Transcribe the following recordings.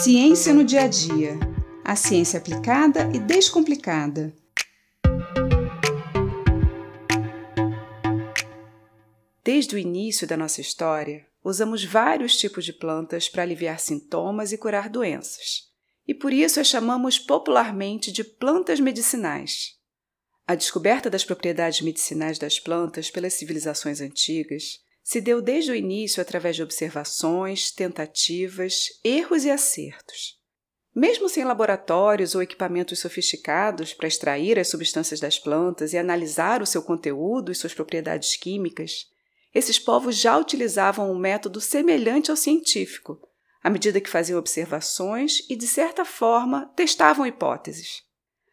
Ciência no dia a dia. A ciência aplicada e descomplicada. Desde o início da nossa história, usamos vários tipos de plantas para aliviar sintomas e curar doenças, e por isso as chamamos popularmente de plantas medicinais. A descoberta das propriedades medicinais das plantas pelas civilizações antigas se deu desde o início através de observações, tentativas, erros e acertos. Mesmo sem laboratórios ou equipamentos sofisticados para extrair as substâncias das plantas e analisar o seu conteúdo e suas propriedades químicas, esses povos já utilizavam um método semelhante ao científico, à medida que faziam observações e, de certa forma, testavam hipóteses.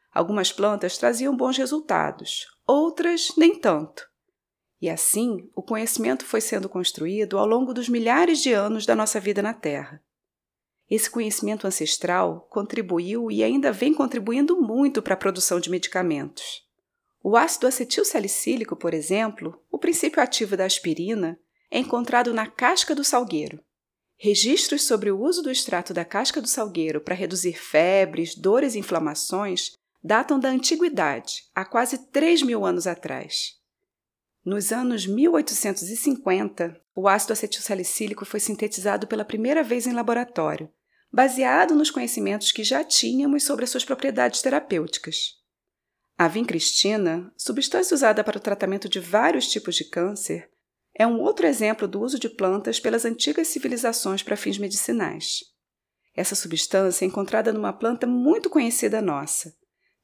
Algumas plantas traziam bons resultados, outras nem tanto. E assim, o conhecimento foi sendo construído ao longo dos milhares de anos da nossa vida na Terra. Esse conhecimento ancestral contribuiu e ainda vem contribuindo muito para a produção de medicamentos. O ácido acetil salicílico, por exemplo, o princípio ativo da aspirina, é encontrado na casca do salgueiro. Registros sobre o uso do extrato da casca do salgueiro para reduzir febres, dores e inflamações datam da antiguidade, há quase 3 mil anos atrás. Nos anos 1850, o ácido acetilsalicílico foi sintetizado pela primeira vez em laboratório, baseado nos conhecimentos que já tínhamos sobre as suas propriedades terapêuticas. A vincristina, substância usada para o tratamento de vários tipos de câncer, é um outro exemplo do uso de plantas pelas antigas civilizações para fins medicinais. Essa substância é encontrada numa planta muito conhecida nossa.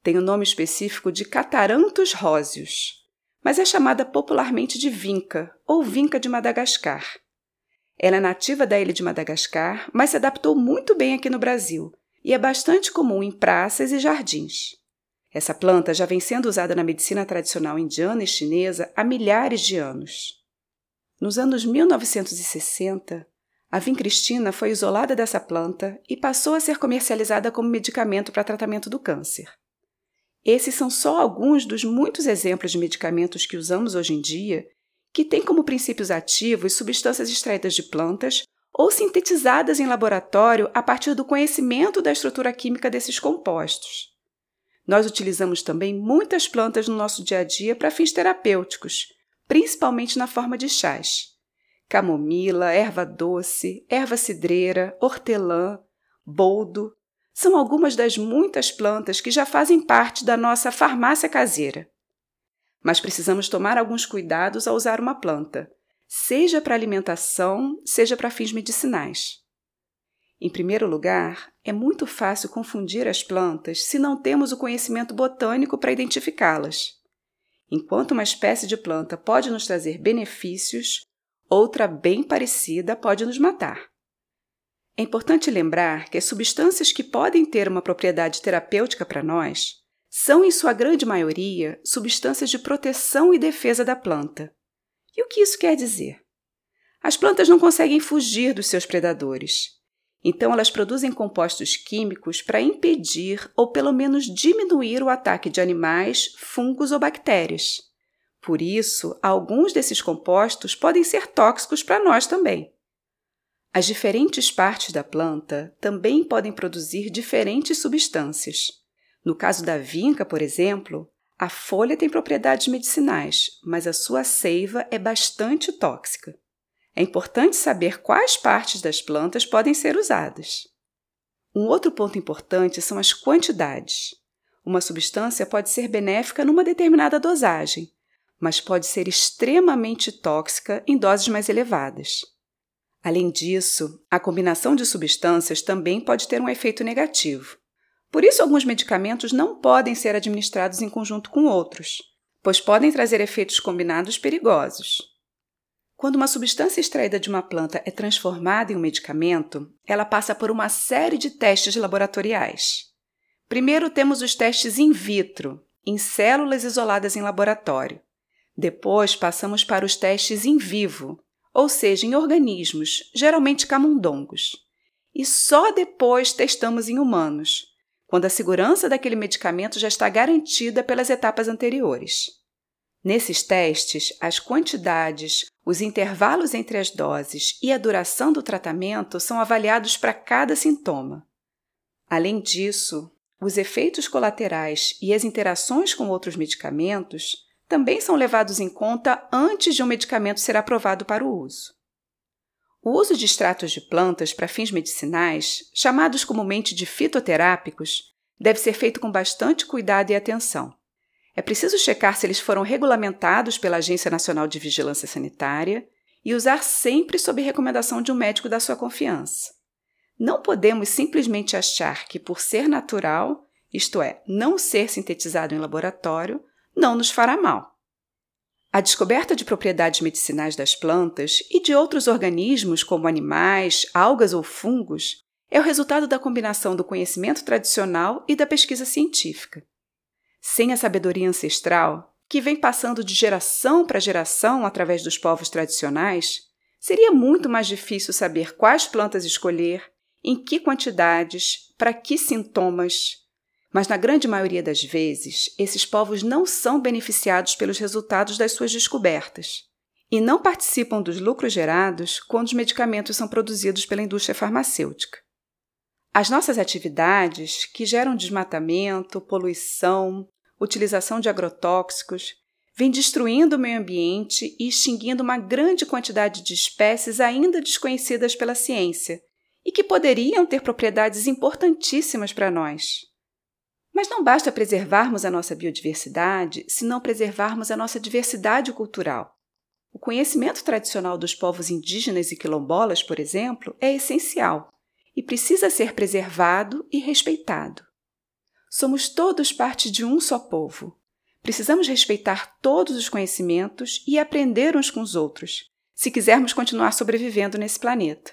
Tem o nome específico de Cataranthus roseus mas é chamada popularmente de vinca ou vinca de Madagascar. Ela é nativa da ilha de Madagascar, mas se adaptou muito bem aqui no Brasil e é bastante comum em praças e jardins. Essa planta já vem sendo usada na medicina tradicional indiana e chinesa há milhares de anos. Nos anos 1960, a vincristina foi isolada dessa planta e passou a ser comercializada como medicamento para tratamento do câncer. Esses são só alguns dos muitos exemplos de medicamentos que usamos hoje em dia que têm como princípios ativos substâncias extraídas de plantas ou sintetizadas em laboratório a partir do conhecimento da estrutura química desses compostos. Nós utilizamos também muitas plantas no nosso dia a dia para fins terapêuticos, principalmente na forma de chás. Camomila, erva doce, erva cidreira, hortelã, boldo, são algumas das muitas plantas que já fazem parte da nossa farmácia caseira. Mas precisamos tomar alguns cuidados ao usar uma planta, seja para alimentação, seja para fins medicinais. Em primeiro lugar, é muito fácil confundir as plantas se não temos o conhecimento botânico para identificá-las. Enquanto uma espécie de planta pode nos trazer benefícios, outra bem parecida pode nos matar. É importante lembrar que as substâncias que podem ter uma propriedade terapêutica para nós são, em sua grande maioria, substâncias de proteção e defesa da planta. E o que isso quer dizer? As plantas não conseguem fugir dos seus predadores. Então, elas produzem compostos químicos para impedir ou pelo menos diminuir o ataque de animais, fungos ou bactérias. Por isso, alguns desses compostos podem ser tóxicos para nós também. As diferentes partes da planta também podem produzir diferentes substâncias. No caso da vinca, por exemplo, a folha tem propriedades medicinais, mas a sua seiva é bastante tóxica. É importante saber quais partes das plantas podem ser usadas. Um outro ponto importante são as quantidades. Uma substância pode ser benéfica numa determinada dosagem, mas pode ser extremamente tóxica em doses mais elevadas. Além disso, a combinação de substâncias também pode ter um efeito negativo. Por isso, alguns medicamentos não podem ser administrados em conjunto com outros, pois podem trazer efeitos combinados perigosos. Quando uma substância extraída de uma planta é transformada em um medicamento, ela passa por uma série de testes laboratoriais. Primeiro temos os testes in vitro, em células isoladas em laboratório. Depois passamos para os testes in vivo, ou seja, em organismos, geralmente camundongos. E só depois testamos em humanos, quando a segurança daquele medicamento já está garantida pelas etapas anteriores. Nesses testes, as quantidades, os intervalos entre as doses e a duração do tratamento são avaliados para cada sintoma. Além disso, os efeitos colaterais e as interações com outros medicamentos também são levados em conta antes de um medicamento ser aprovado para o uso. O uso de extratos de plantas para fins medicinais, chamados comumente de fitoterápicos, deve ser feito com bastante cuidado e atenção. É preciso checar se eles foram regulamentados pela Agência Nacional de Vigilância Sanitária e usar sempre sob recomendação de um médico da sua confiança. Não podemos simplesmente achar que, por ser natural, isto é, não ser sintetizado em laboratório, não nos fará mal. A descoberta de propriedades medicinais das plantas e de outros organismos, como animais, algas ou fungos, é o resultado da combinação do conhecimento tradicional e da pesquisa científica. Sem a sabedoria ancestral, que vem passando de geração para geração através dos povos tradicionais, seria muito mais difícil saber quais plantas escolher, em que quantidades, para que sintomas, mas na grande maioria das vezes, esses povos não são beneficiados pelos resultados das suas descobertas e não participam dos lucros gerados quando os medicamentos são produzidos pela indústria farmacêutica. As nossas atividades, que geram desmatamento, poluição, utilização de agrotóxicos, vêm destruindo o meio ambiente e extinguindo uma grande quantidade de espécies ainda desconhecidas pela ciência e que poderiam ter propriedades importantíssimas para nós. Mas não basta preservarmos a nossa biodiversidade se não preservarmos a nossa diversidade cultural. O conhecimento tradicional dos povos indígenas e quilombolas, por exemplo, é essencial e precisa ser preservado e respeitado. Somos todos parte de um só povo. Precisamos respeitar todos os conhecimentos e aprender uns com os outros, se quisermos continuar sobrevivendo nesse planeta.